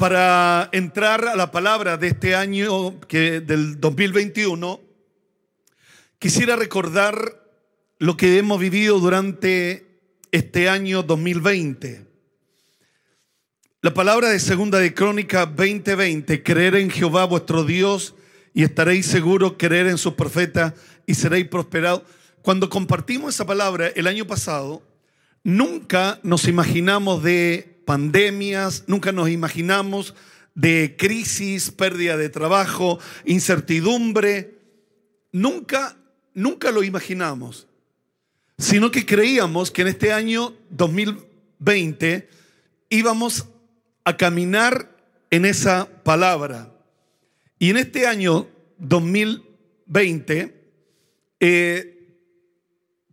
para entrar a la palabra de este año, que, del 2021, quisiera recordar lo que hemos vivido durante este año 2020. La palabra de segunda de Crónica 2020, creer en Jehová vuestro Dios y estaréis seguros, creer en sus profetas y seréis prosperados. Cuando compartimos esa palabra el año pasado, nunca nos imaginamos de pandemias, nunca nos imaginamos de crisis, pérdida de trabajo, incertidumbre. Nunca, nunca lo imaginamos, sino que creíamos que en este año 2020 íbamos a caminar en esa palabra. Y en este año 2020 eh,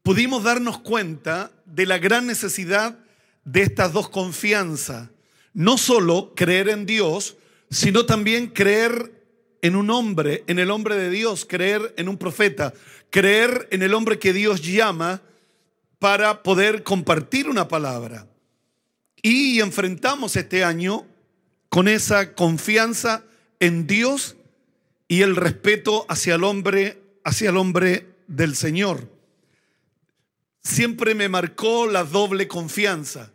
pudimos darnos cuenta de la gran necesidad de estas dos confianzas. No solo creer en Dios, sino también creer en un hombre, en el hombre de Dios, creer en un profeta, creer en el hombre que Dios llama para poder compartir una palabra. Y enfrentamos este año con esa confianza en Dios y el respeto hacia el hombre, hacia el hombre del Señor. Siempre me marcó la doble confianza.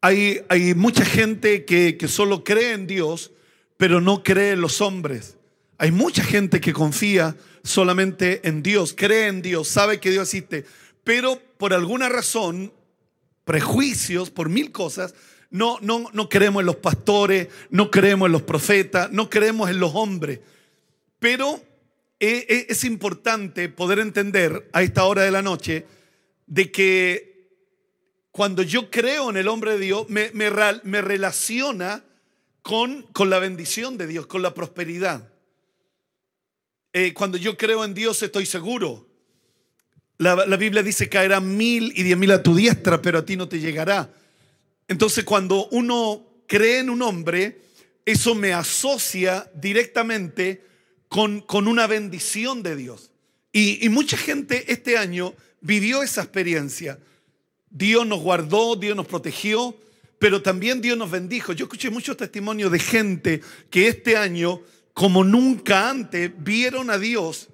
Hay, mucha gente que, que solo cree en Dios, pero no cree en los hombres. Hay mucha gente que confía solamente en Dios, cree en Dios, sabe que Dios existe, pero por alguna razón prejuicios, por mil cosas, no, no, no creemos en los pastores, no creemos en los profetas, no creemos en los hombres. Pero e, e, es importante poder entender a esta hora de la noche de que cuando yo creo en el hombre de Dios, me, me, me relaciona con, con, la bendición de Dios, con la prosperidad. Eh, cuando yo creo en Dios estoy seguro. La, Biblia dice caerá mil y diez mil a tu diestra, pero a ti no te llegará. Entonces cuando uno cree en un hombre, eso me asocia directamente con, con una bendición de Dios. Y, y mucha gente este año vivió esa experiencia. Dios nos guardó, Dios nos protegió, pero también Dios nos bendijo. Yo escuché muchos testimonios de gente que este año, como nunca antes, vieron a Dios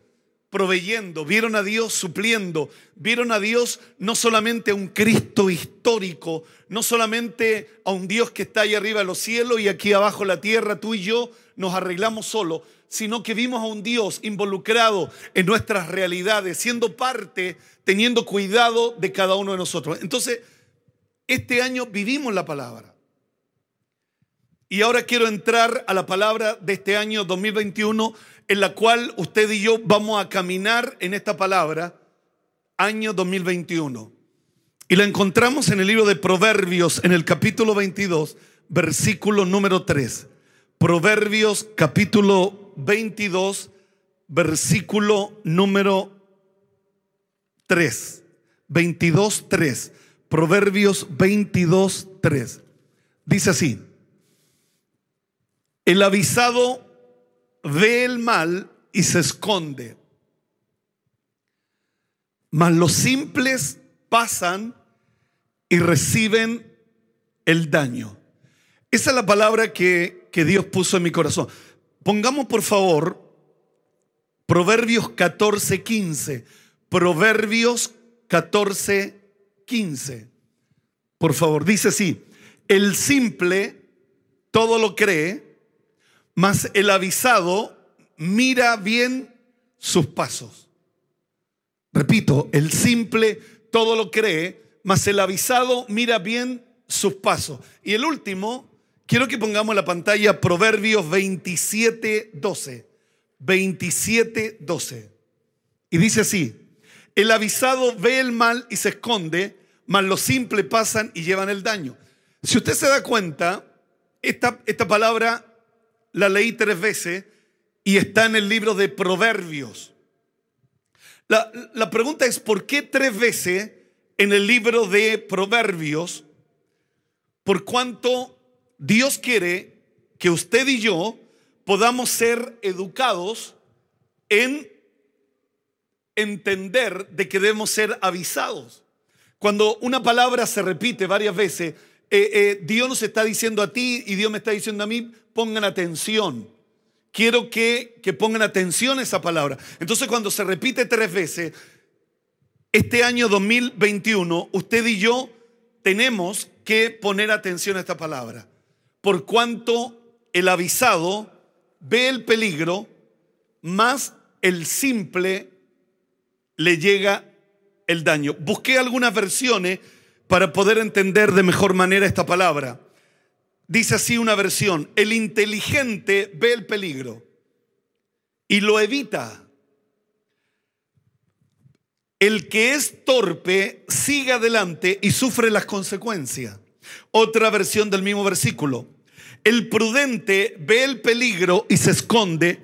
proveyendo, vieron a Dios supliendo, vieron a Dios no solamente a un Cristo histórico, no solamente a un Dios que está ahí arriba en los cielos y aquí abajo en la tierra, tú y yo nos arreglamos solo, sino que vimos a un Dios involucrado en nuestras realidades, siendo parte, teniendo cuidado de cada uno de nosotros. Entonces, este año vivimos la palabra. Y ahora quiero entrar a la palabra de este año 2021 en la cual usted y yo vamos a caminar en esta palabra, año 2021. Y la encontramos en el libro de Proverbios, en el capítulo 22, versículo número 3. Proverbios capítulo 22, versículo número 3. 22, 3. Proverbios 22, 3. Dice así. El avisado ve el mal y se esconde. Mas los simples pasan y reciben el daño. Esa es la palabra que, que Dios puso en mi corazón. Pongamos por favor Proverbios 14, 15. Proverbios 14, 15. Por favor, dice así, el simple todo lo cree, mas el avisado mira bien sus pasos. Repito, el simple todo lo cree, mas el avisado mira bien sus pasos. Y el último, quiero que pongamos la pantalla Proverbios 27, 12. 27, 12. Y dice así, el avisado ve el mal y se esconde, mas los simples pasan y llevan el daño. Si usted se da cuenta, esta, esta palabra la leí tres veces y está en el libro de Proverbios. La, la, pregunta es, ¿por qué tres veces en el libro de Proverbios? Por cuanto Dios quiere que usted y yo podamos ser educados en entender de que debemos ser avisados. Cuando una palabra se repite varias veces, eh, eh, Dios nos está diciendo a ti y Dios me está diciendo a mí, pongan atención. Quiero que, que pongan atención a esa palabra. Entonces cuando se repite tres veces, este año 2021, usted y yo tenemos que poner atención a esta palabra. Por cuanto el avisado ve el peligro, más el simple le llega el daño. Busqué algunas versiones para poder entender de mejor manera esta palabra. Dice así una versión, el inteligente ve el peligro y lo evita. El que es torpe sigue adelante y sufre las consecuencias. Otra versión del mismo versículo. El prudente ve el peligro y se esconde.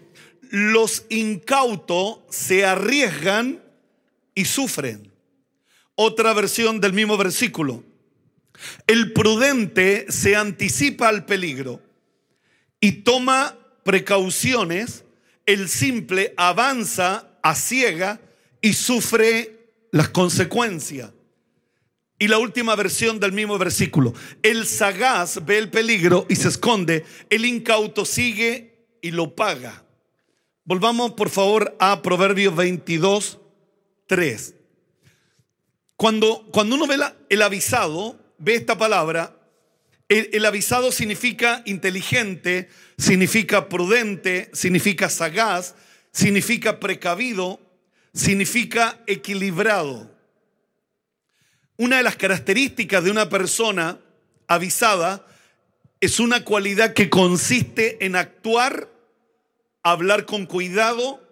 Los incautos se arriesgan y sufren. Otra versión del mismo versículo. El prudente se anticipa al peligro y toma precauciones. El simple avanza a ciega y sufre las consecuencias. Y la última versión del mismo versículo. El sagaz ve el peligro y se esconde. El incauto sigue y lo paga. Volvamos por favor a Proverbios 22, 3. Cuando, cuando uno ve el avisado, ve esta palabra, el, el avisado significa inteligente, significa prudente, significa sagaz, significa precavido, significa equilibrado. Una de las características de una persona avisada es una cualidad que consiste en actuar, hablar con cuidado,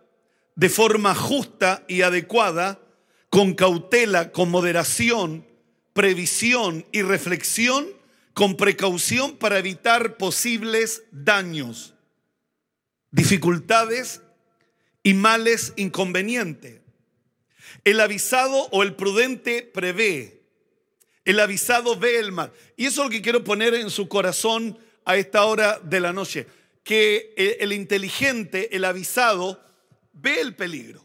de forma justa y adecuada, con cautela, con moderación, previsión y reflexión, con precaución para evitar posibles daños, dificultades y males inconvenientes. El avisado o el prudente prevé. El avisado ve el mal. Y eso es lo que quiero poner en su corazón a esta hora de la noche. Que el inteligente, el avisado, ve el peligro.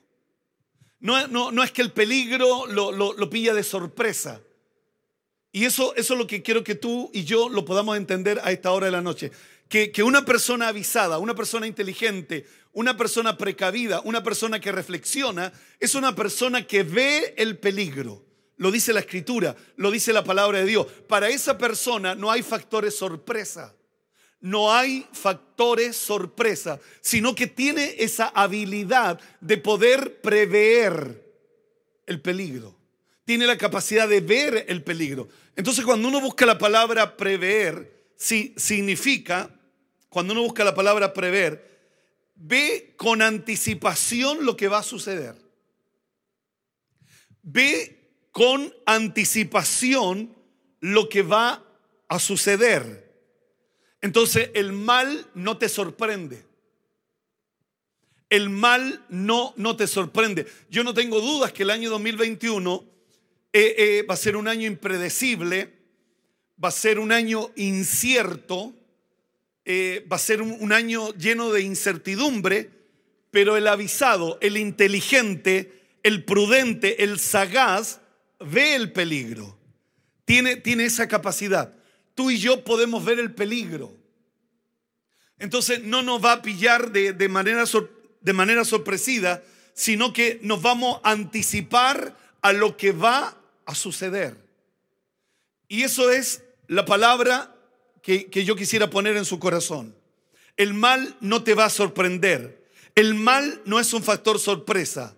No, no, no es que el peligro lo, lo, pilla de sorpresa. Y eso, eso es lo que quiero que tú y yo lo podamos entender a esta hora de la noche. Que, que una persona avisada, una persona inteligente, una persona precavida, una persona que reflexiona, es una persona que ve el peligro. Lo dice la escritura, lo dice la palabra de Dios. Para esa persona no hay factores sorpresa no hay factores sorpresa, sino que tiene esa habilidad de poder prever el peligro. Tiene la capacidad de ver el peligro. Entonces cuando uno busca la palabra prever, sí, significa, cuando uno busca la palabra prever, ve con anticipación lo que va a suceder. Ve con anticipación lo que va a suceder. Entonces el mal no te sorprende. El mal no, no te sorprende. Yo no tengo dudas que el año 2021 eh, eh, va a ser un año impredecible, va a ser un año incierto, eh, va a ser un, año lleno de incertidumbre, pero el avisado, el inteligente, el prudente, el sagaz, ve el peligro. Tiene, tiene esa capacidad tú y yo podemos ver el peligro. Entonces no nos va a pillar de, manera, de manera sorpresiva, sino que nos vamos a anticipar a lo que va a suceder. Y eso es la palabra que, yo quisiera poner en su corazón. El mal no te va a sorprender. El mal no es un factor sorpresa.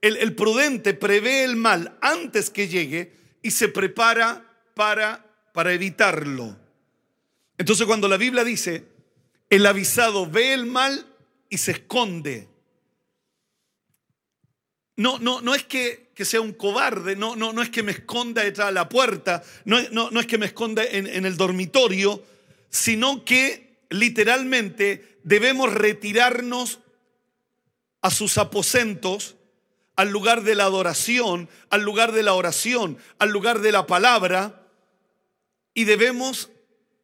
El, prudente prevé el mal antes que llegue y se prepara para para evitarlo. Entonces cuando la Biblia dice, el avisado ve el mal y se esconde. No, no, no es que, sea un cobarde, no, no, no es que me esconda detrás de la puerta, no, no, no es que me esconda en el dormitorio, sino que literalmente debemos retirarnos a sus aposentos, al lugar de la adoración, al lugar de la oración, al lugar de la palabra, y debemos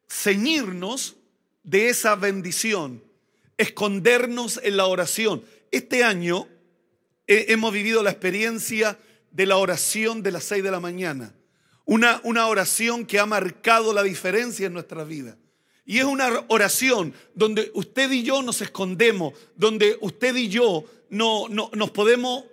ceñirnos de esa bendición, escondernos en la oración. Este año hemos vivido la experiencia de la oración de las seis de la mañana. Una, una oración que ha marcado la diferencia en nuestra vida. Y es una oración donde usted y yo nos escondemos, donde usted y yo no, no, nos podemos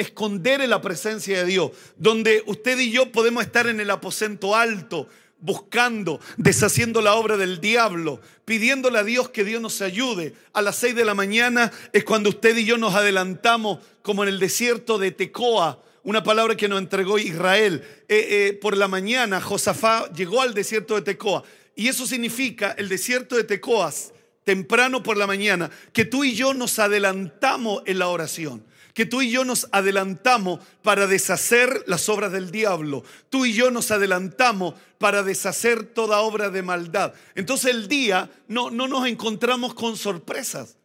esconder en la presencia de Dios, donde usted y yo podemos estar en el aposento alto, buscando, deshaciendo la obra del diablo, pidiéndole a Dios que Dios nos ayude. A las seis de la mañana es cuando usted y yo nos adelantamos, como en el desierto de Tecoa, una palabra que nos entregó Israel. Eh, eh, por la mañana Josafá llegó al desierto de Tecoa. Y eso significa el desierto de Tecoas, temprano por la mañana, que tú y yo nos adelantamos en la oración que tú y yo nos adelantamos para deshacer las obras del diablo. Tú y yo nos adelantamos para deshacer toda obra de maldad. Entonces el día no, no nos encontramos con sorpresas,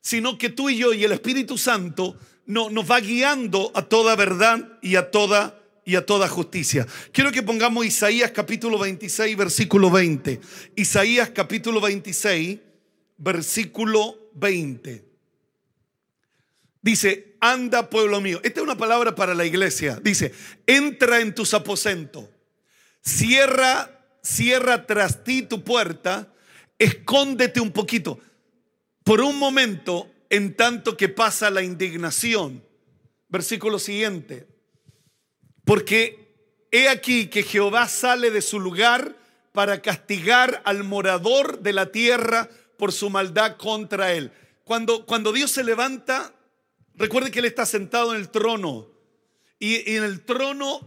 sino que tú y yo y el Espíritu Santo no, nos va guiando a toda verdad y a toda y a toda justicia. Quiero que pongamos Isaías capítulo 26, versículo 20. Isaías capítulo 26, versículo 20. Dice, anda pueblo mío. Esta es una palabra para la iglesia. Dice, entra en tus aposentos, cierra, cierra tras ti tu puerta, escóndete un poquito. Por un momento, en tanto que pasa la indignación. Versículo siguiente. Porque he aquí que Jehová sale de su lugar para castigar al morador de la tierra por su maldad contra él. Cuando, cuando Dios se levanta Recuerde que Él está sentado en el trono y, en el trono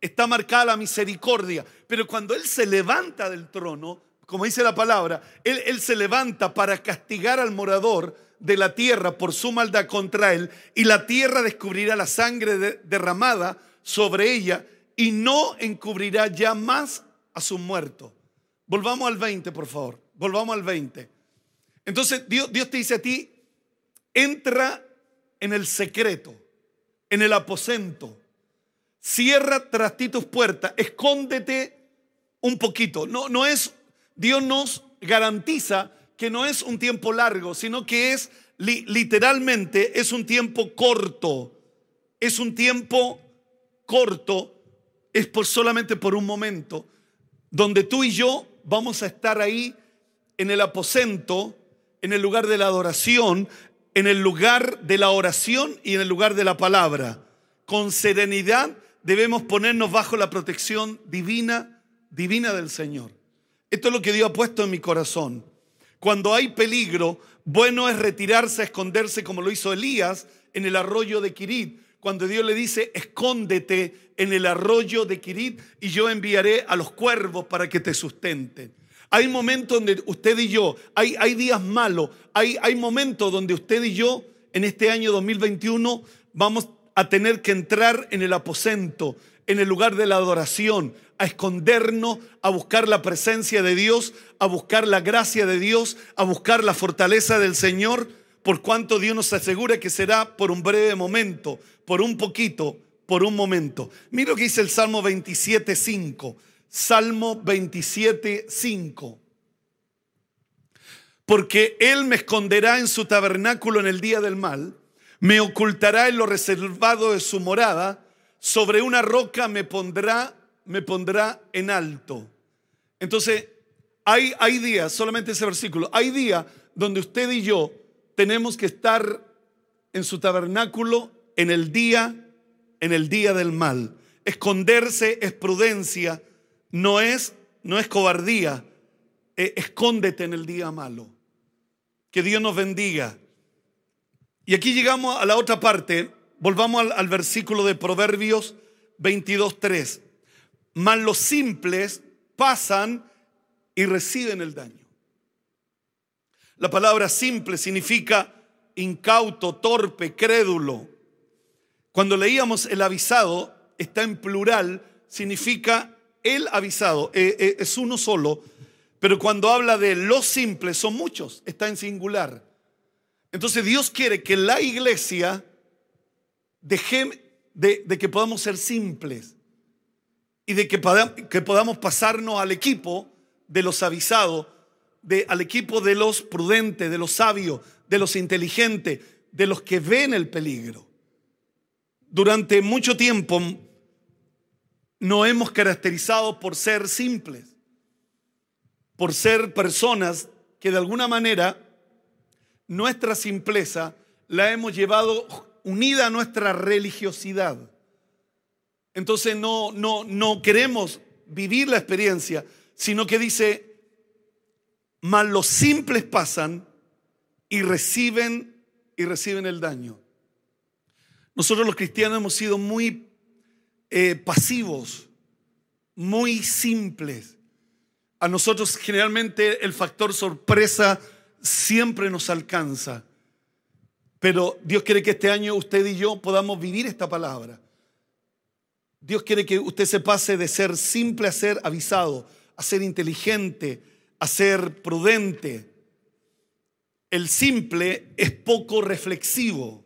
está marcada la misericordia. Pero cuando Él se levanta del trono, como dice la palabra, él, se levanta para castigar al morador de la tierra por su maldad contra Él y la tierra descubrirá la sangre derramada sobre ella y no encubrirá ya más a su muerto. Volvamos al 20, por favor. Volvamos al 20. Entonces Dios, Dios te dice a ti, entra en el secreto, en el aposento. Cierra tras ti tus puertas, escóndete un poquito. No, no es, Dios nos garantiza que no es un tiempo largo, sino que es literalmente, es un tiempo corto. Es un tiempo corto, es por solamente por un momento, donde tú y yo vamos a estar ahí en el aposento, en el lugar de la adoración, en el lugar de la oración y en el lugar de la palabra. Con serenidad debemos ponernos bajo la protección divina, divina del Señor. Esto es lo que Dios ha puesto en mi corazón. Cuando hay peligro, bueno es retirarse, esconderse como lo hizo Elías en el arroyo de Kirit. Cuando Dios le dice, escóndete en el arroyo de Kirit y yo enviaré a los cuervos para que te sustenten. Hay momentos donde usted y yo, hay, días malos, hay, hay momentos donde usted y yo en este año 2021 vamos a tener que entrar en el aposento, en el lugar de la adoración, a escondernos, a buscar la presencia de Dios, a buscar la gracia de Dios, a buscar la fortaleza del Señor, por cuanto Dios nos asegura que será por un breve momento, por un poquito, por un momento. Mira lo que dice el Salmo 27, 5. Salmo 27, 5. Porque Él me esconderá en su tabernáculo en el día del mal, me ocultará en lo reservado de su morada, sobre una roca me pondrá, me pondrá en alto. Entonces, hay, hay días, solamente ese versículo, hay días donde usted y yo tenemos que estar en su tabernáculo en el día, en el día del mal. Esconderse es prudencia no es, no es cobardía. Eh, escóndete en el día malo. Que Dios nos bendiga. Y aquí llegamos a la otra parte. Volvamos al, al versículo de Proverbios 22.3. Mas los simples pasan y reciben el daño. La palabra simple significa incauto, torpe, crédulo. Cuando leíamos el avisado, está en plural, significa el avisado eh, eh, es uno solo, pero cuando habla de los simples son muchos, está en singular. Entonces Dios quiere que la iglesia deje de, que podamos ser simples y de que, podamos pasarnos al equipo de los avisados, de, al equipo de los prudentes, de los sabios, de los inteligentes, de los que ven el peligro. Durante mucho tiempo no hemos caracterizado por ser simples, por ser personas que de alguna manera nuestra simpleza la hemos llevado unida a nuestra religiosidad. Entonces no, no, no queremos vivir la experiencia, sino que dice, mas los simples pasan y reciben y reciben el daño. Nosotros los cristianos hemos sido muy eh, pasivos, muy simples. A nosotros generalmente el factor sorpresa siempre nos alcanza. Pero Dios quiere que este año usted y yo podamos vivir esta palabra. Dios quiere que usted se pase de ser simple a ser avisado, a ser inteligente, a ser prudente. El simple es poco reflexivo.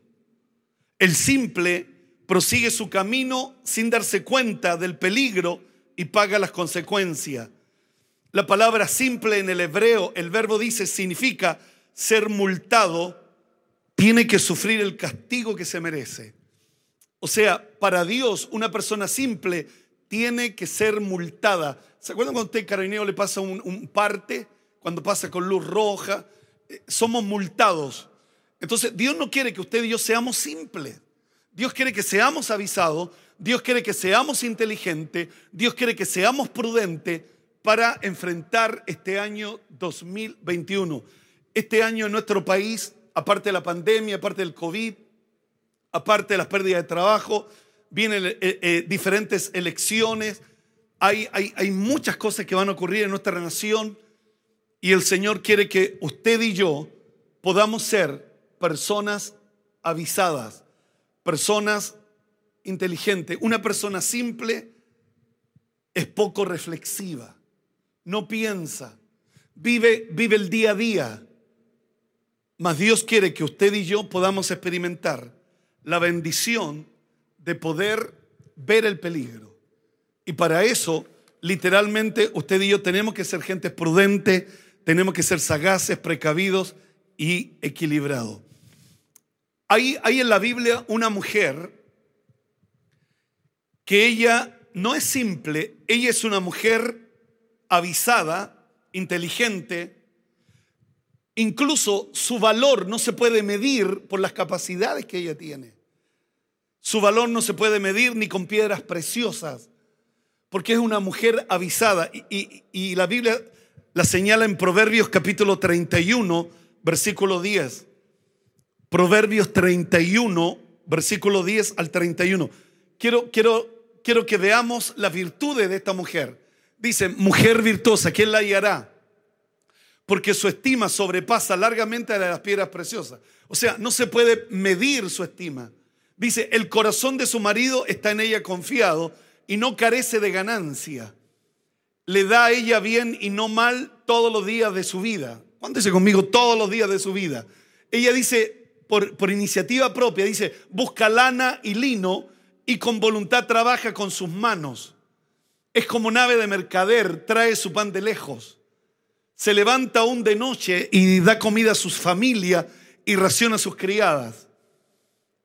El simple prosigue su camino sin darse cuenta del peligro y paga las consecuencias. La palabra simple en el hebreo, el verbo dice, significa ser multado, tiene que sufrir el castigo que se merece. O sea, para Dios una persona simple tiene que ser multada. ¿Se acuerdan cuando usted carabinero le pasa un, parte? Cuando pasa con luz roja. Eh, somos multados. Entonces, Dios no quiere que usted y yo seamos simples. Dios quiere que seamos avisados. Dios quiere que seamos inteligentes. Dios quiere que seamos prudentes para enfrentar este año 2021. Este año en nuestro país, aparte de la pandemia, aparte del COVID, aparte de las pérdidas de trabajo, vienen eh, eh, diferentes elecciones, hay, hay, hay muchas cosas que van a ocurrir en nuestra nación y el Señor quiere que usted y yo podamos ser personas avisadas, personas inteligentes. Una persona simple es poco reflexiva, no piensa, vive, vive el día a día. Mas Dios quiere que usted y yo podamos experimentar la bendición de poder ver el peligro. Y para eso, literalmente, usted y yo tenemos que ser gente prudente, tenemos que ser sagaces, precavidos y equilibrados. Hay, en la Biblia una mujer que ella no es simple, ella es una mujer avisada, inteligente, incluso su valor no se puede medir por las capacidades que ella tiene. Su valor no se puede medir ni con piedras preciosas, porque es una mujer avisada. Y, la Biblia la señala en Proverbios capítulo 31, versículo 10. Proverbios 31, versículo 10 al 31. Quiero, quiero, quiero que veamos las virtudes de esta mujer. Dice, mujer virtuosa, ¿quién la hallará? Porque su estima sobrepasa largamente a las piedras preciosas. O sea, no se puede medir su estima. Dice, el corazón de su marido está en ella confiado y no carece de ganancia. Le da a ella bien y no mal todos los días de su vida. Cuéntese conmigo todos los días de su vida. Ella dice, por, iniciativa propia, dice, busca lana y lino y con voluntad trabaja con sus manos. Es como nave de mercader, trae su pan de lejos. Se levanta aún de noche y da comida a sus familias y raciona a sus criadas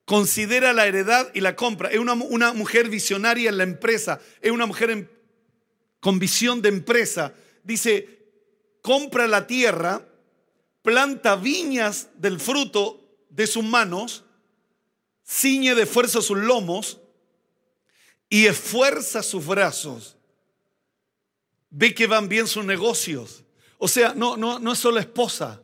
considera la heredad y la compra. Es una, mujer visionaria en la empresa, es una mujer con visión de empresa. Dice, compra la tierra, planta viñas del fruto de sus manos, ciñe de fuerza sus lomos y esfuerza sus brazos. Ve que van bien sus negocios. O sea, no, no, no es solo esposa,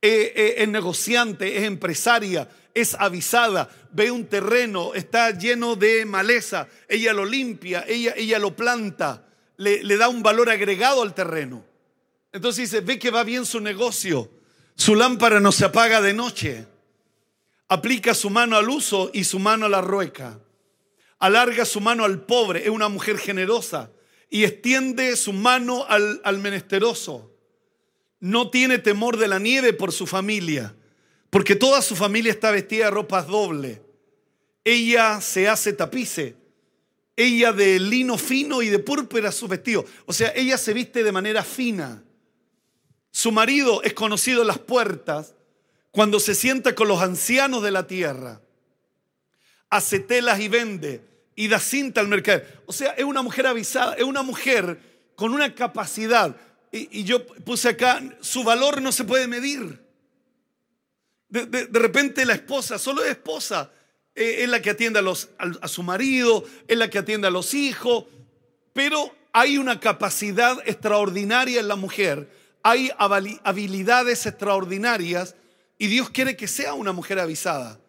es negociante, es empresaria, es avisada, ve un terreno, está lleno de maleza, ella lo limpia, ella, ella lo planta, le, le da un valor agregado al terreno. Entonces dice, ve que va bien su negocio, su lámpara no se apaga de noche, aplica su mano al uso y su mano a la rueca, alarga su mano al pobre, es una mujer generosa y extiende su mano al, al menesteroso. No tiene temor de la nieve por su familia porque toda su familia está vestida de ropas doble. Ella se hace tapice. Ella de lino fino y de púrpura su vestido. O sea, ella se viste de manera fina. Su marido es conocido en las puertas cuando se sienta con los ancianos de la tierra. Hace telas y vende. y da cinta al mercader. O sea, es una mujer avisada, es una mujer con una capacidad. Y, yo puse acá, su valor no se puede medir. De, repente la esposa, solo es esposa, eh, es la que atiende a, a su marido, es la que atiende a los hijos, pero hay una capacidad extraordinaria en la mujer, hay habilidades extraordinarias y Dios quiere que sea una mujer avisada,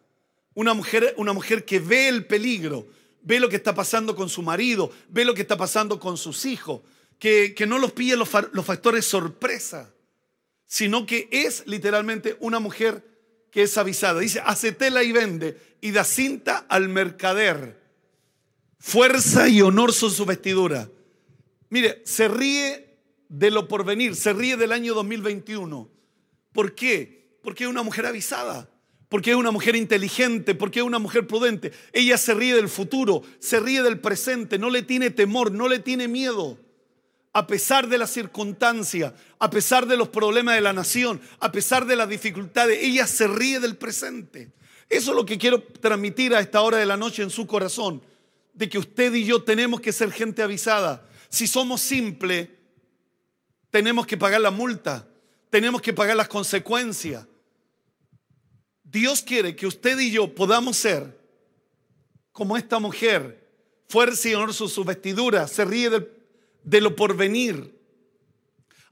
una mujer, una mujer que ve el peligro, ve lo que está pasando con su marido, ve lo que está pasando con sus hijos, que, no los pille los, los factores sorpresa, sino que es literalmente una mujer que es avisada. Dice, hace tela y vende y da cinta al mercader. Fuerza y honor son su vestidura. Mire, se ríe de lo porvenir, se ríe del año 2021. ¿Por qué? Porque es una mujer avisada porque es una mujer inteligente, porque es una mujer prudente. Ella se ríe del futuro, se ríe del presente, no le tiene temor, no le tiene miedo. A pesar de las circunstancias, a pesar de los problemas de la nación, a pesar de las dificultades, ella se ríe del presente. Eso es lo que quiero transmitir a esta hora de la noche en su corazón, de que usted y yo tenemos que ser gente avisada. Si somos simples, tenemos que pagar la multa, tenemos que pagar las consecuencias. Dios quiere que usted y yo podamos ser como esta mujer, fuerza y honor su vestidura, se ríe de, de lo porvenir,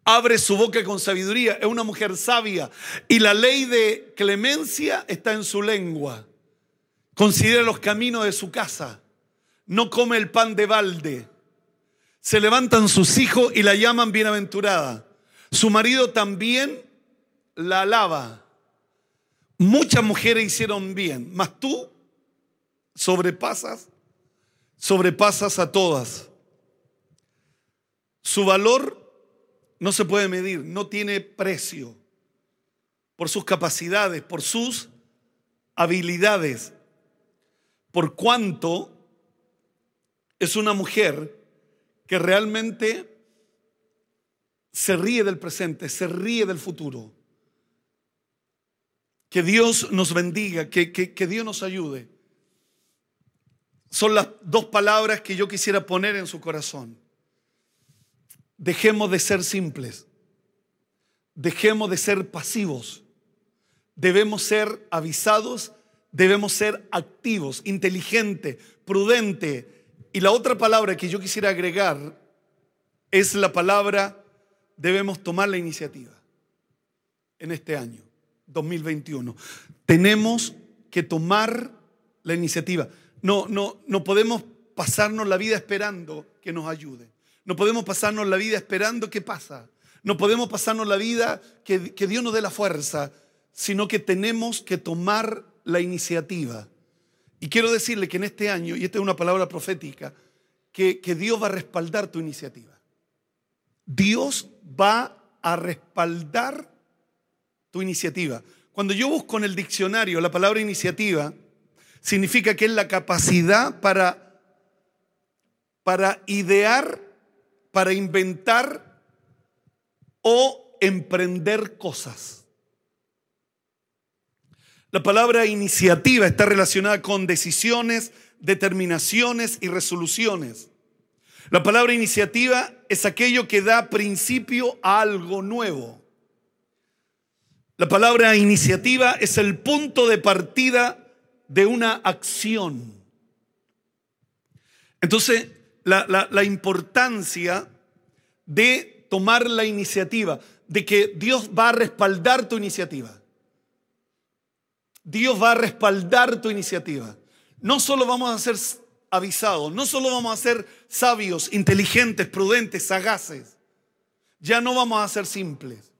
abre su boca con sabiduría, es una mujer sabia y la ley de clemencia está en su lengua. Considera los caminos de su casa, no come el pan de balde. Se levantan sus hijos y la llaman bienaventurada. Su marido también la alaba. Muchas mujeres hicieron bien, mas tú sobrepasas, sobrepasas a todas. Su valor no se puede medir, no tiene precio por sus capacidades, por sus habilidades, por cuanto es una mujer que realmente se ríe del presente, se ríe del futuro. Que Dios nos bendiga, que, Dios nos ayude. Son las dos palabras que yo quisiera poner en su corazón. Dejemos de ser simples. Dejemos de ser pasivos. Debemos ser avisados, debemos ser activos, inteligentes, prudentes. Y la otra palabra que yo quisiera agregar es la palabra debemos tomar la iniciativa en este año. 2021. Tenemos que tomar la iniciativa. No, no, no podemos pasarnos la vida esperando que nos ayude. No podemos pasarnos la vida esperando qué pasa. No podemos pasarnos la vida que, que Dios nos dé la fuerza, sino que tenemos que tomar la iniciativa. Y quiero decirle que en este año, y esta es una palabra profética, que, que Dios va a respaldar tu iniciativa. Dios va a respaldar tu iniciativa. Cuando yo busco en el diccionario la palabra iniciativa, significa que es la capacidad para, para idear, para inventar o emprender cosas. La palabra iniciativa está relacionada con decisiones, determinaciones y resoluciones. La palabra iniciativa es aquello que da principio a algo nuevo. La palabra iniciativa es el punto de partida de una acción. Entonces, la, importancia de tomar la iniciativa, de que Dios va a respaldar tu iniciativa. Dios va a respaldar tu iniciativa. No solo vamos a ser avisados, no solo vamos a ser sabios, inteligentes, prudentes, sagaces. Ya no vamos a ser simples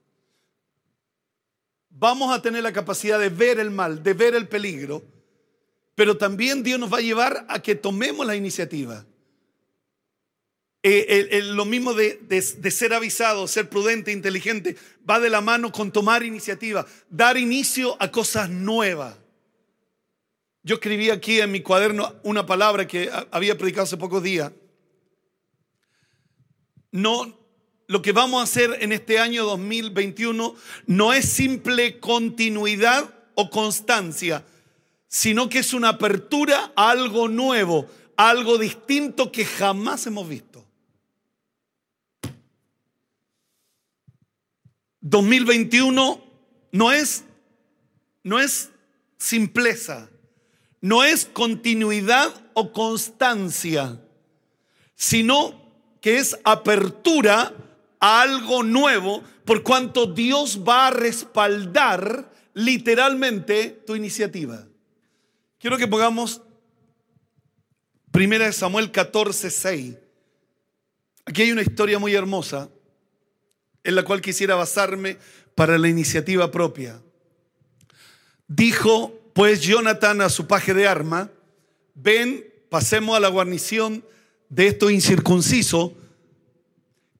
vamos a tener la capacidad de ver el mal, de ver el peligro, pero también Dios nos va a llevar a que tomemos la iniciativa. Eh, lo mismo de, de, ser avisado, ser prudente, inteligente, va de la mano con tomar iniciativa, dar inicio a cosas nuevas. Yo escribí aquí en mi cuaderno una palabra que había predicado hace pocos días. No, lo que vamos a hacer en este año 2021 no es simple continuidad o constancia, sino que es una apertura a algo nuevo, algo distinto que jamás hemos visto. 2021 no es, no es simpleza, no es continuidad o constancia, sino que es apertura a algo nuevo, por cuanto Dios va a respaldar literalmente tu iniciativa. Quiero que pongamos 1 Samuel 14, 6. Aquí hay una historia muy hermosa en la cual quisiera basarme para la iniciativa propia. Dijo pues Jonathan a su paje de arma, ven, pasemos a la guarnición de esto incircunciso,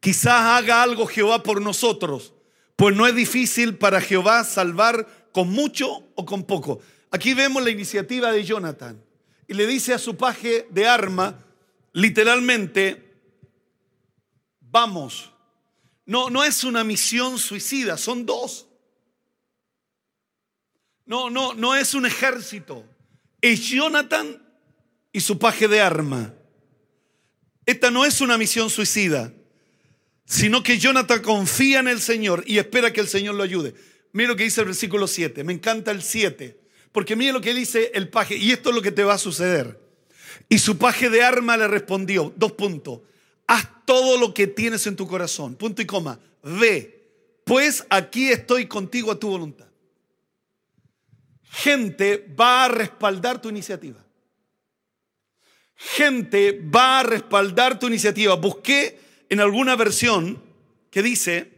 quizás haga algo Jehová por nosotros, pues no es difícil para Jehová salvar con mucho o con poco. Aquí vemos la iniciativa de Jonathan y le dice a su paje de arma, literalmente, vamos, no, no es una misión suicida, son dos. No, no, no es un ejército. Es Jonathan y su paje de arma. Esta no es una misión suicida, sino que Jonathan confía en el Señor y espera que el Señor lo ayude. Mira lo que dice el versículo 7. Me encanta el 7. Porque mira lo que dice el paje. Y esto es lo que te va a suceder. Y su paje de arma le respondió. Dos puntos haz todo lo que tienes en tu corazón. Punto y coma. Ve, pues aquí estoy contigo a tu voluntad. Gente va a respaldar tu iniciativa. Gente va a respaldar tu iniciativa. Busqué en alguna versión que dice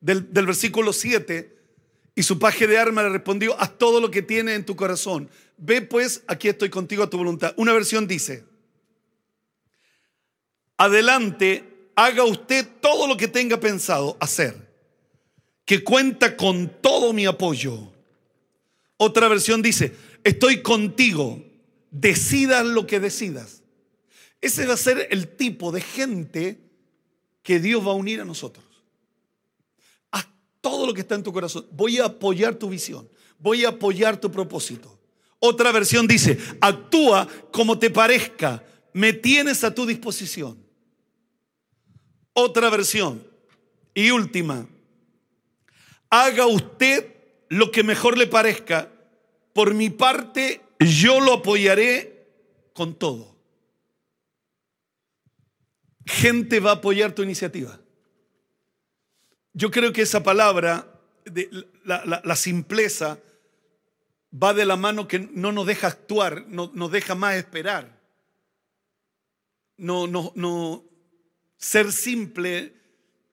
del, versículo 7, y su paje de arma le respondió, haz todo lo que tienes en tu corazón. Ve pues, aquí estoy contigo a tu voluntad. Una versión dice, adelante, haga usted todo lo que tenga pensado hacer, que cuenta con todo mi apoyo. Otra versión dice, estoy contigo, decidas lo que decidas. Ese va a ser el tipo de gente que Dios va a unir a nosotros. Haz todo lo que está en tu corazón. Voy a apoyar tu visión. Voy a apoyar tu propósito. Otra versión dice, actúa como te parezca. Me tienes a tu disposición. Otra versión y última. Haga usted lo que mejor le parezca. Por mi parte, yo lo apoyaré con todo. Gente va a apoyar tu iniciativa. Yo creo que esa palabra, de la, simpleza, va de la mano que no nos deja actuar, no, nos deja más esperar. No, no, no, ser simple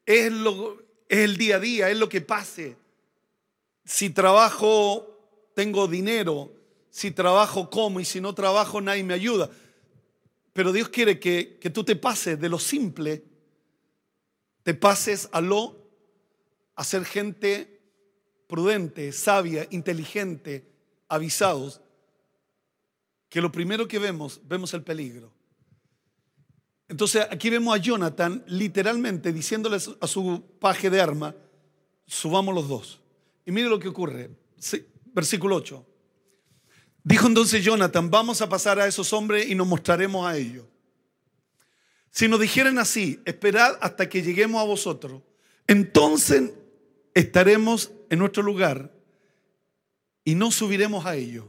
es, lo, es el día a día, es lo que pase. Si trabajo, tengo dinero. Si trabajo, como. Y si no trabajo, nadie me ayuda. Pero Dios quiere que, que tú te pases de lo simple, te pases a lo, a ser gente prudente, sabia, inteligente, avisados, que lo primero que vemos, vemos el peligro. Entonces aquí vemos a Jonathan literalmente diciéndole a su paje de arma, subamos los dos. Y mire lo que ocurre. versículo 8. Dijo entonces Jonathan, vamos a pasar a esos hombres y nos mostraremos a ellos. Si nos dijeran así, esperad hasta que lleguemos a vosotros, entonces estaremos en nuestro lugar y no subiremos a ellos.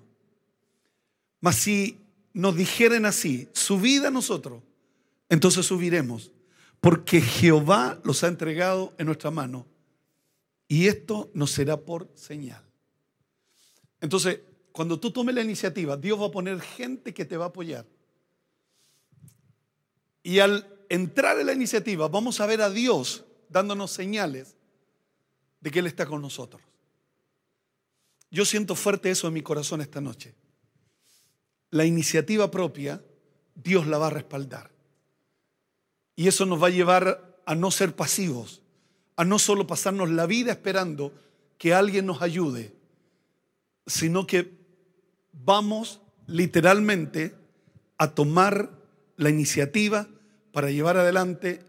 Mas si nos dijeren así, subid a nosotros entonces subiremos, porque Jehová los ha entregado en nuestra mano y esto nos será por señal. Entonces, cuando tú tomes la iniciativa, Dios va a poner gente que te va a apoyar. Y al entrar en la iniciativa, vamos a ver a Dios dándonos señales de que Él está con nosotros. Yo siento fuerte eso en mi corazón esta noche. La iniciativa propia, Dios la va a respaldar. Y eso nos va a llevar a no ser pasivos, a no solo pasarnos la vida esperando que alguien nos ayude, sino que vamos literalmente a tomar la iniciativa para llevar adelante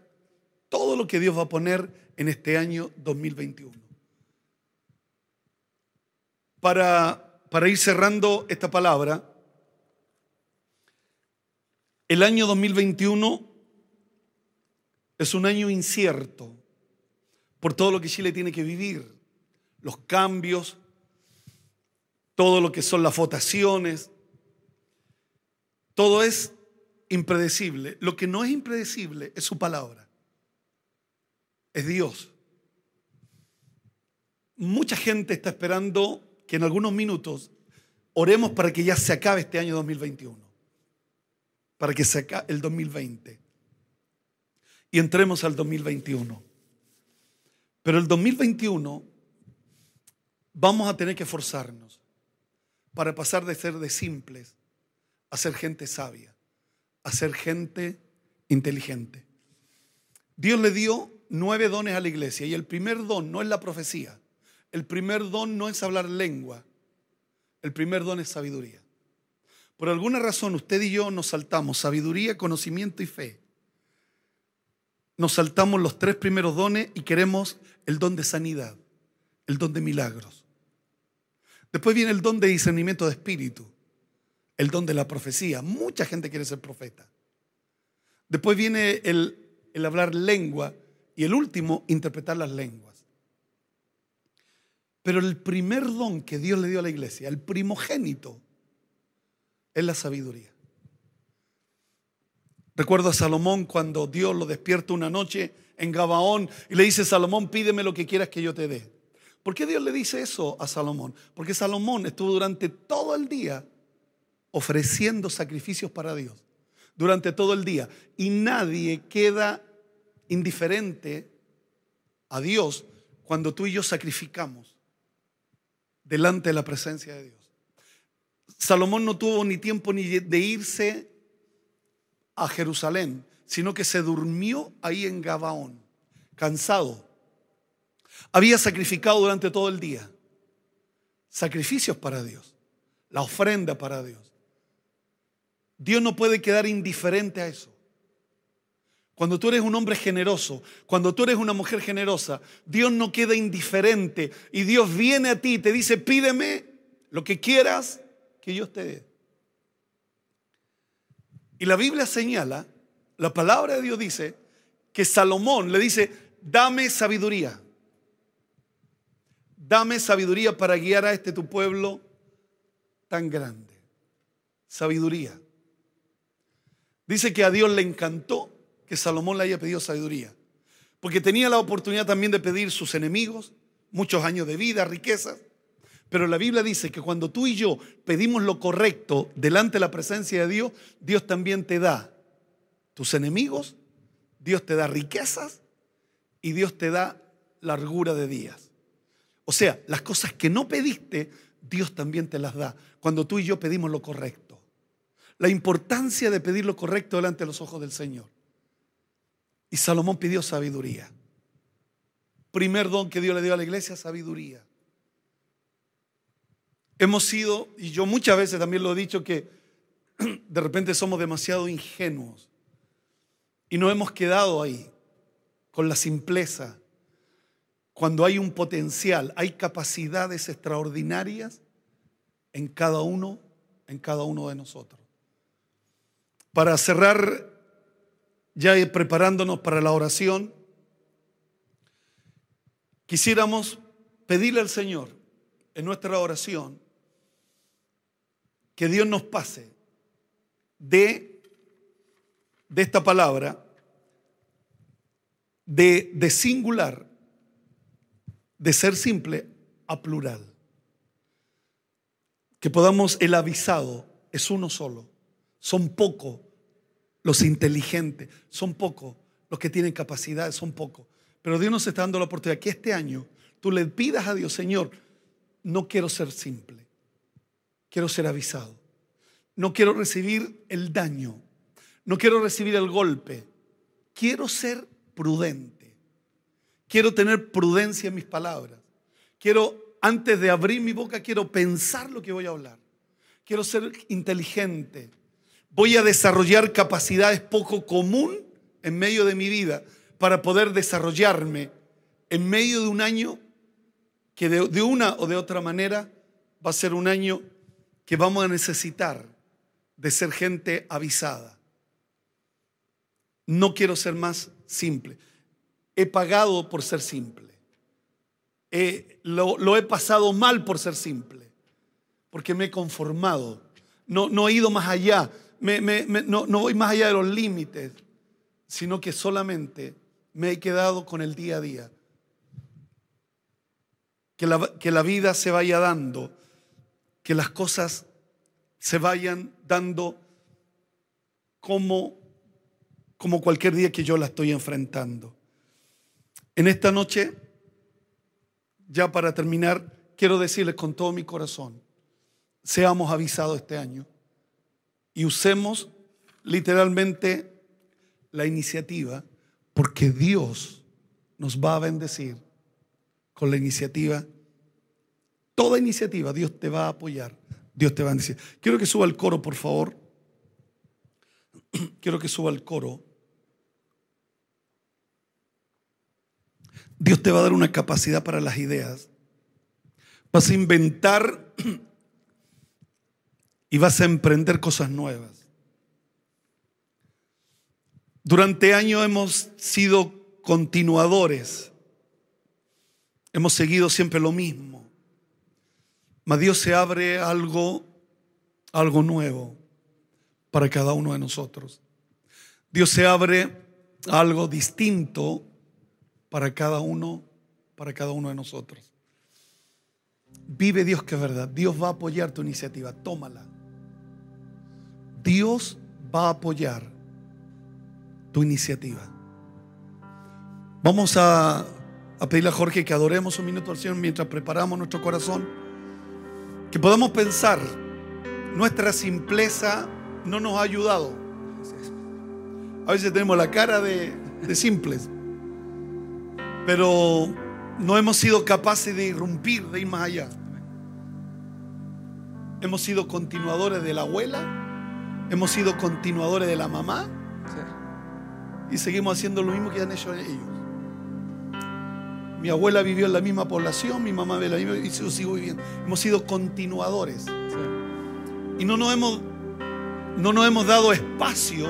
todo lo que Dios va a poner en este año 2021. Para, para ir cerrando esta palabra, El año 2021 es un año incierto por todo lo que Chile tiene que vivir, los cambios, todo lo que son las votaciones, todo es impredecible. Lo que no es impredecible es su palabra, es Dios. Mucha gente está esperando que en algunos minutos oremos para que ya se acabe este año 2021, para que se acabe el 2020 y entremos al 2021. Pero el 2021 vamos a tener que forzarnos para pasar de ser de simples a ser gente sabia, a ser gente inteligente. Dios le dio nueve dones a la iglesia y el primer don no es la profecía, el primer don no es hablar lengua, el primer don es sabiduría. Por alguna razón usted y yo nos saltamos sabiduría, conocimiento y fe. Nos saltamos los tres primeros dones y queremos el don de sanidad, el don de milagros. Después viene el don de discernimiento de espíritu, el don de la profecía. Mucha gente quiere ser profeta. Después viene el, hablar lengua y el último, interpretar las lenguas. Pero el primer don que Dios le dio a la iglesia, el primogénito, es la sabiduría. Recuerdo a Salomón cuando Dios lo despierta una noche en Gabaón y le dice, Salomón, pídeme lo que quieras que yo te dé. ¿Por qué Dios le dice eso a Salomón? Porque Salomón estuvo durante todo el día ofreciendo sacrificios para Dios. Durante todo el día. Y nadie queda indiferente a Dios cuando tú y yo sacrificamos delante de la presencia de Dios. Salomón no tuvo ni tiempo ni de irse a Jerusalén, sino que se durmió ahí en Gabaón, cansado había sacrificado durante todo el día. Sacrificios para Dios. La ofrenda para Dios. Dios no puede quedar indiferente a eso. Cuando tú eres un hombre generoso, cuando tú eres una mujer generosa, Dios no queda indiferente y Dios viene a ti y te dice, pídeme lo que quieras que yo te dé. Y la Biblia señala, la palabra de Dios dice, que Salomón le dice, dame sabiduría. Dame sabiduría para guiar a este tu pueblo tan grande. Sabiduría. Dice que a Dios le encantó que Salomón le haya pedido sabiduría, porque tenía la oportunidad también de pedir sus enemigos, muchos años de vida, riquezas. Pero la Biblia dice que cuando tú y yo pedimos lo correcto delante de la presencia de Dios, Dios también te da tus enemigos, Dios te da riquezas y Dios te da largura de días. O sea, las cosas que no pediste, Dios también te las da cuando tú y yo pedimos lo correcto. La importancia de pedir lo correcto delante de los ojos del Señor. Y Salomón pidió sabiduría. Primer don que Dios le dio a la iglesia, sabiduría. Hemos sido, y yo muchas veces también lo he dicho, que de repente somos demasiado ingenuos y no hemos quedado ahí con la simpleza cuando hay un potencial, hay capacidades extraordinarias en cada uno, en cada uno de nosotros. Para cerrar, ya preparándonos para la oración, quisiéramos pedirle al Señor en nuestra oración que Dios nos pase de, de esta palabra, de, de singular de ser simple a plural. Que podamos, el avisado es uno solo. Son pocos los inteligentes, son pocos los que tienen capacidad, son pocos. Pero Dios nos está dando la oportunidad que este año tú le pidas a Dios, Señor, no quiero ser simple, quiero ser avisado. No quiero recibir el daño, no quiero recibir el golpe, quiero ser prudente. Quiero tener prudencia en mis palabras. Quiero, antes de abrir mi boca, quiero pensar lo que voy a hablar. Quiero ser inteligente. Voy a desarrollar capacidades poco común en medio de mi vida para poder desarrollarme en medio de un año que de, de una o de otra manera va a ser un año que vamos a necesitar de ser gente avisada, no quiero ser más simple. He pagado por ser simple. lo, he pasado mal por ser simple. Porque me he conformado. No, he ido más allá. no, voy más allá de los límites. Sino que solamente me he quedado con el día a día. Que la, que la vida se vaya dando. Que las cosas se vayan dando como como cualquier día que yo la estoy enfrentando. En esta noche, ya para terminar, quiero decirles con todo mi corazón, seamos avisados este año y usemos literalmente la iniciativa, porque Dios nos va a bendecir con la iniciativa. Toda iniciativa, Dios te va a apoyar, Dios te va a bendecir. Quiero que suba el coro, por favor. Quiero que suba el coro. Dios te va a dar una capacidad para las ideas. Vas a inventar y vas a emprender cosas nuevas. Durante años hemos sido continuadores. Hemos seguido siempre lo mismo. Mas Dios se abre algo, algo nuevo para cada uno de nosotros. Dios se abre algo distinto para cada uno, para cada uno de nosotros. Vive Dios que es verdad. Dios va a apoyar tu iniciativa. Tómala. Dios va a apoyar tu iniciativa. Vamos a, a pedirle a Jorge que adoremos un minuto al Señor mientras preparamos nuestro corazón. Que podamos pensar, nuestra simpleza no nos ha ayudado. A veces tenemos la cara de, de simples pero no hemos sido capaces de irrumpir, de ir más allá. Hemos sido continuadores de la abuela, hemos sido continuadores de la mamá y seguimos haciendo lo mismo que han hecho ellos. Mi abuela vivió en la misma población, mi mamá vivió en la misma y yo sigo viviendo. Hemos sido continuadores. Y no nos hemos, no nos hemos dado espacio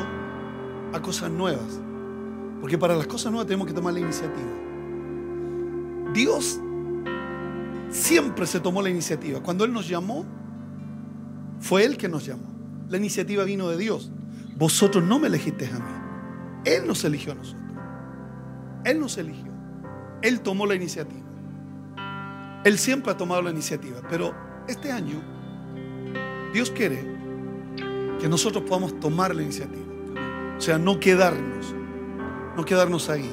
a cosas nuevas. Porque para las cosas nuevas tenemos que tomar la iniciativa. Dios siempre se tomó la iniciativa. Cuando Él nos llamó, fue Él que nos llamó. La iniciativa vino de Dios. Vosotros no me elegisteis a mí. Él nos eligió a nosotros. Él nos eligió. Él tomó la iniciativa. Él siempre ha tomado la iniciativa. Pero este año, Dios quiere que nosotros podamos tomar la iniciativa. O sea, no quedarnos. No quedarnos ahí.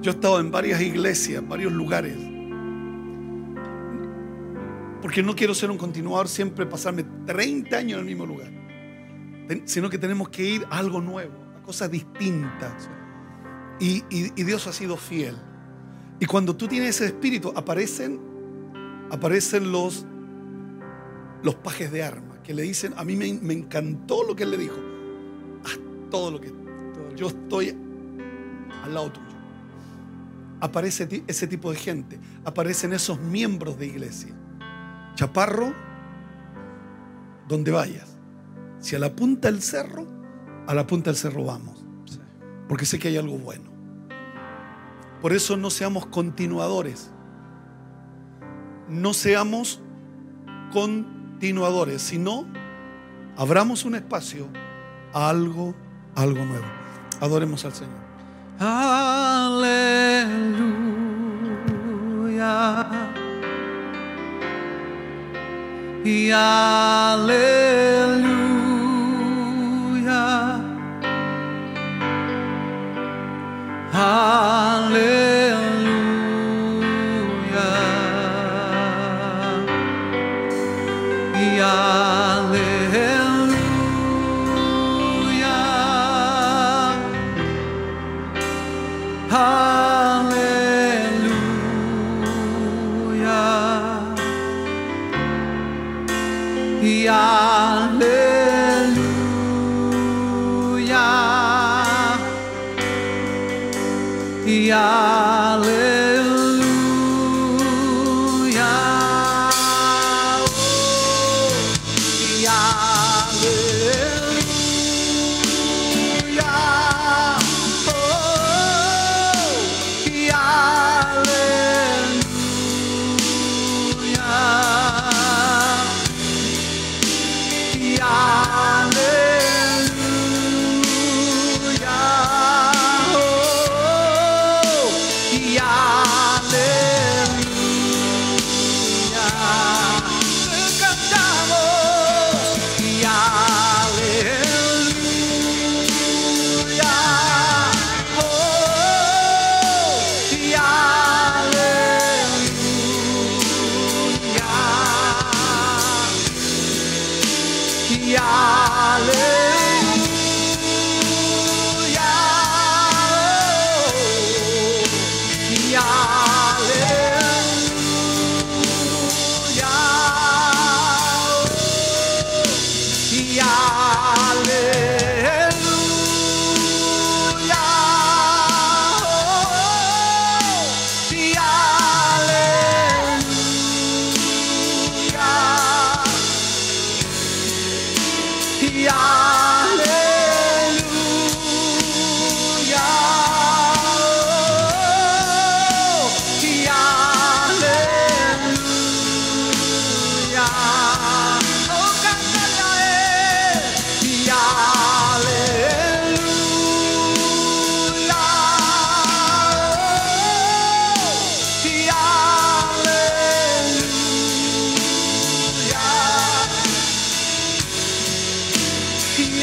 Yo he estado en varias iglesias, varios lugares. Porque no quiero ser un continuador, siempre pasarme 30 años en el mismo lugar. Sino que tenemos que ir a algo nuevo, a cosas distintas. Y, Dios ha sido fiel. Y cuando tú tienes ese espíritu, aparecen, aparecen los, los pajes de armas que le dicen, a mí me, me encantó lo que él le dijo. Haz todo lo que yo estoy al lado tuyo aparece ese tipo de gente, aparecen esos miembros de iglesia. Chaparro, donde vayas. Si a la punta del cerro, a la punta del cerro vamos. Porque sé que hay algo bueno. Por eso no seamos continuadores. No seamos continuadores, sino abramos un espacio a algo, algo nuevo. Adoremos al Señor. Aleluia e Aleluia. Aleluia. Y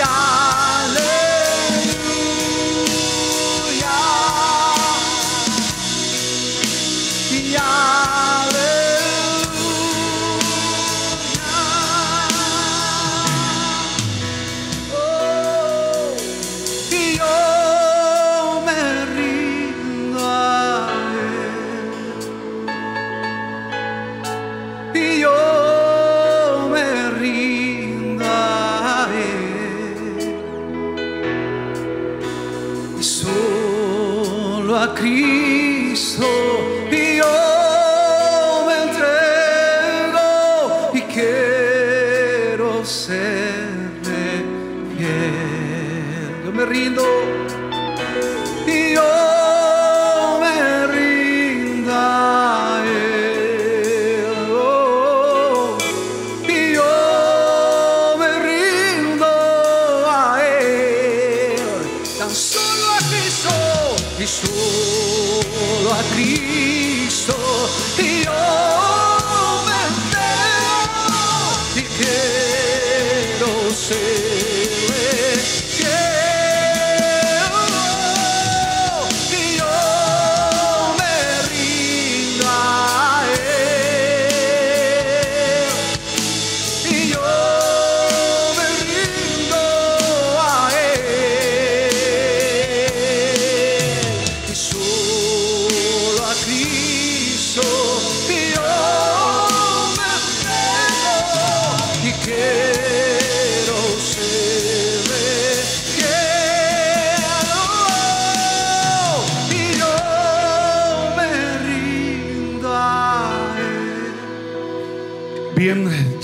Y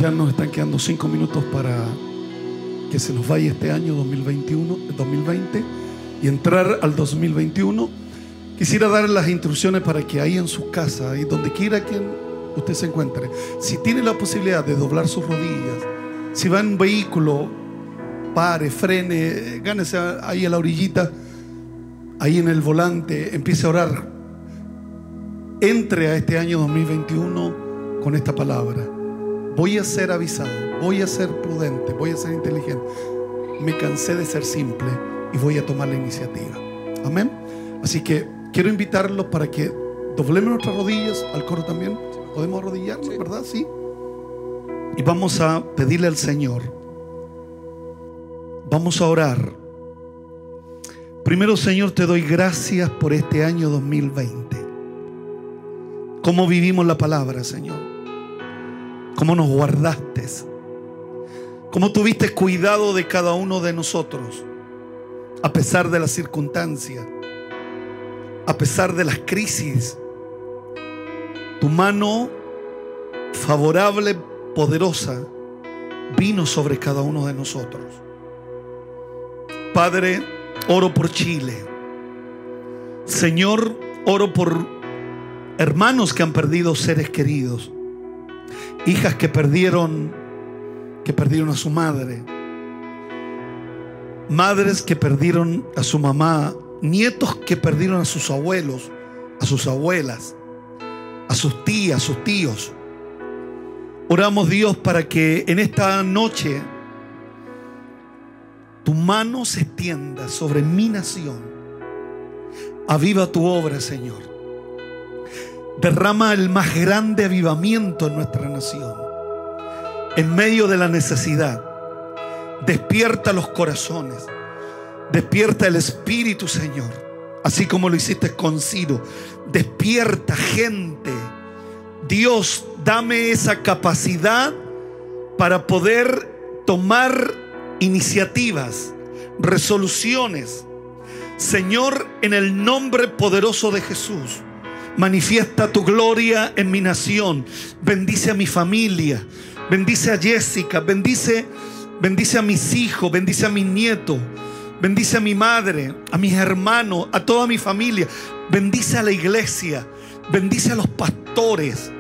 ya nos están quedando cinco minutos para que se nos vaya este año 2021, 2020 y entrar al 2021. Quisiera dar las instrucciones para que ahí en su casa, ahí donde quiera que usted se encuentre, si tiene la posibilidad de doblar sus rodillas, si va en un vehículo, pare, frene, gánese ahí a la orillita, ahí en el volante, empiece a orar. Entre a este año 2021 con esta palabra. Voy a ser avisado, voy a ser prudente, voy a ser inteligente. Me cansé de ser simple y voy a tomar la iniciativa. Amén. Así que quiero invitarlos para que doblemos nuestras rodillas, al coro también. Podemos arrodillarnos, ¿verdad? Sí. Y vamos a pedirle al Señor. Vamos a orar. Primero, Señor, te doy gracias por este año 2020. Cómo vivimos la palabra, Señor cómo nos guardaste, cómo tuviste cuidado de cada uno de nosotros, a pesar de las circunstancias, a pesar de las crisis. Tu mano favorable, poderosa, vino sobre cada uno de nosotros. Padre, oro por Chile. Señor, oro por hermanos que han perdido seres queridos hijas que perdieron que perdieron a su madre, madres que perdieron a su mamá, nietos que perdieron a sus abuelos, a sus abuelas, a sus tías, a sus tíos. Oramos Dios para que en esta noche tu mano se extienda sobre mi nación. Aviva tu obra, Señor. Derrama el más grande avivamiento en nuestra nación. En medio de la necesidad, Despierta los corazones. Despierta el Espíritu, Señor. Así como lo hiciste con Ciro. Despierta gente. Dios, dame esa capacidad para poder tomar iniciativas, resoluciones. Señor, en el nombre poderoso de Jesús, manifiesta tu gloria en mi nación. Bendice a mi familia. Bendice a Jessica. Bendice, bendice a mis hijos. Bendice a mis nietos. Bendice a mi madre, a mis hermanos, a toda mi familia. Bendice a la iglesia. Bendice a los pastores.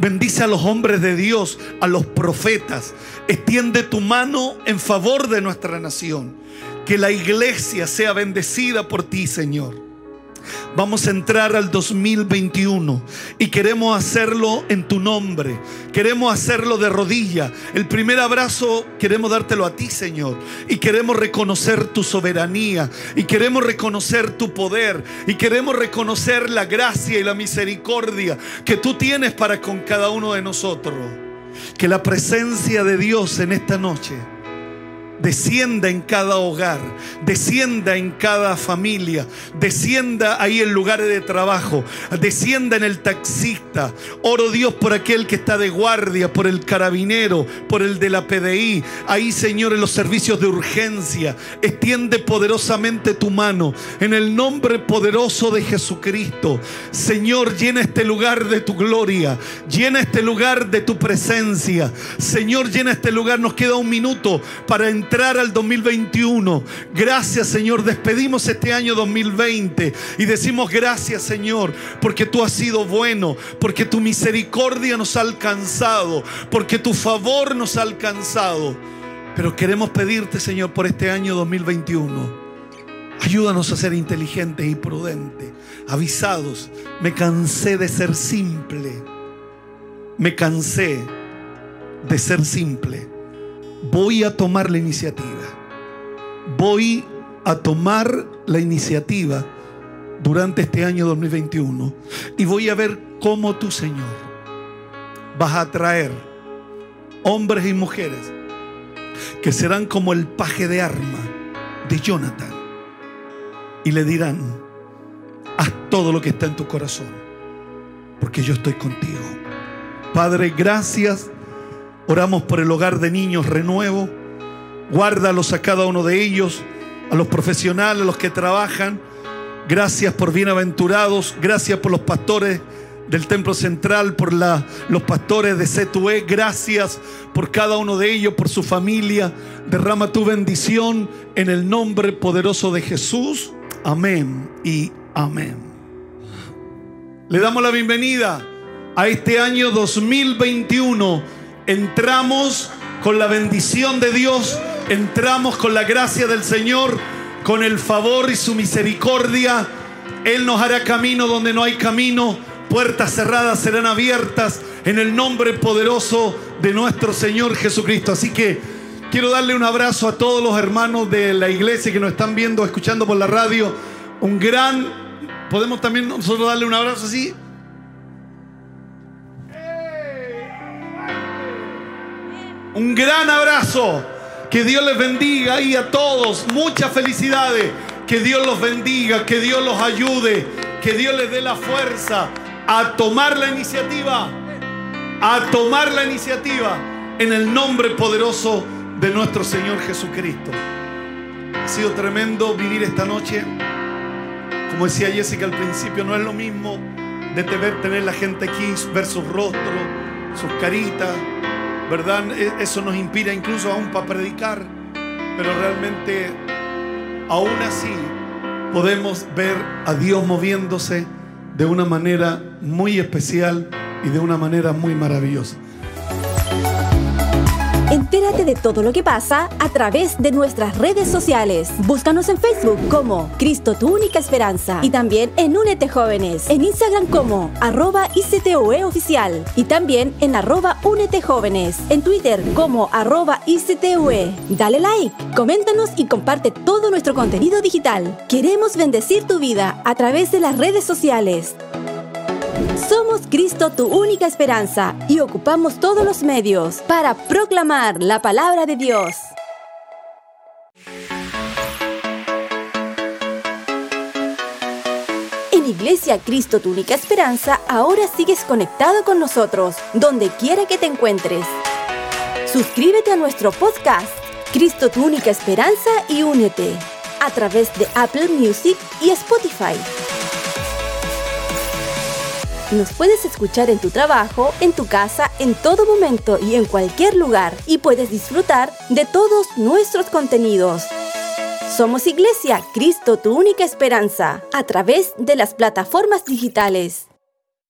Bendice a los hombres de Dios, a los profetas. Extiende tu mano en favor de nuestra nación. Que la iglesia sea bendecida por ti, Señor. Vamos a entrar al 2021 y queremos hacerlo en tu nombre. Queremos hacerlo de rodilla. El primer abrazo queremos dártelo a ti, Señor. Y queremos reconocer tu soberanía. Y queremos reconocer tu poder. Y queremos reconocer la gracia y la misericordia que tú tienes para con cada uno de nosotros. Que la presencia de Dios en esta noche descienda en cada hogar, descienda en cada familia, descienda ahí en lugares de trabajo, descienda en el taxista. Oro Dios por aquel que está de guardia, por el carabinero, por el de la PDI, ahí Señor en los servicios de urgencia. Extiende poderosamente tu mano en el nombre poderoso de Jesucristo. Señor, llena este lugar de tu gloria, llena este lugar de tu presencia. Señor, llena este lugar. Nos queda un minuto para entrar entrar al 2021. Gracias Señor, despedimos este año 2020 y decimos gracias Señor, porque tú has sido bueno, porque tu misericordia nos ha alcanzado, porque tu favor nos ha alcanzado. Pero queremos pedirte Señor por este año 2021. Ayúdanos a ser inteligentes y prudentes, avisados. Me cansé de ser simple. Me cansé de ser simple voy a tomar la iniciativa. Voy a tomar la iniciativa durante este año 2021 y voy a ver cómo tú, Señor, vas a traer hombres y mujeres que serán como el paje de arma de Jonathan y le dirán, haz todo lo que está en tu corazón, porque yo estoy contigo. Padre, gracias Oramos por el hogar de niños renuevo. Guárdalos a cada uno de ellos, a los profesionales, a los que trabajan. Gracias por bienaventurados. Gracias por los pastores del Templo Central, por los pastores de C2E. Gracias por cada uno de ellos, por su familia. Derrama tu bendición en el nombre poderoso de Jesús. Amén y amén. Le damos la bienvenida a este año 2021 entramos con la bendición de Dios, entramos con la gracia del Señor, con el favor y su misericordia. Él nos hará camino donde no hay camino, puertas cerradas serán abiertas en el nombre poderoso de nuestro Señor Jesucristo. Así que quiero darle un abrazo a todos los hermanos de la iglesia que nos están viendo, escuchando por la radio. Un gran, podemos también nosotros darle un abrazo así. Un gran abrazo. Que Dios les bendiga y a todos. Muchas felicidades. Que Dios los bendiga, que Dios los ayude, que Dios les dé la fuerza a tomar la iniciativa. A tomar la iniciativa en el nombre poderoso de nuestro Señor Jesucristo. Ha sido tremendo vivir esta noche. Como decía Jessica al principio, no es lo mismo de tener, tener la gente aquí, ver sus rostros, sus caritas ¿verdad? E, eso nos inspira incluso aún para predicar, pero realmente aún así podemos ver a Dios moviéndose de una manera muy especial y de una manera muy maravillosa. Entérate de todo lo que pasa a través de nuestras redes sociales. Búscanos en Facebook como Cristo tu única esperanza y también en Únete Jóvenes, en Instagram como arroba ICTUE oficial y también en arroba Únete Jóvenes, en Twitter como arroba ICTUE. Dale like, coméntanos y comparte todo nuestro contenido digital. Queremos bendecir tu vida a través de las redes sociales. Somos Cristo tu única esperanza y ocupamos todos los medios para proclamar la palabra de Dios. En Iglesia Cristo tu única esperanza, ahora sigues conectado con nosotros, donde quiera que te encuentres. Suscríbete a nuestro podcast, Cristo tu única esperanza y únete, a través de Apple Music y Spotify. Nos puedes escuchar en tu trabajo, en tu casa, en todo momento y en cualquier lugar y puedes disfrutar de todos nuestros contenidos. Somos Iglesia, Cristo, tu única esperanza, a través de las plataformas digitales.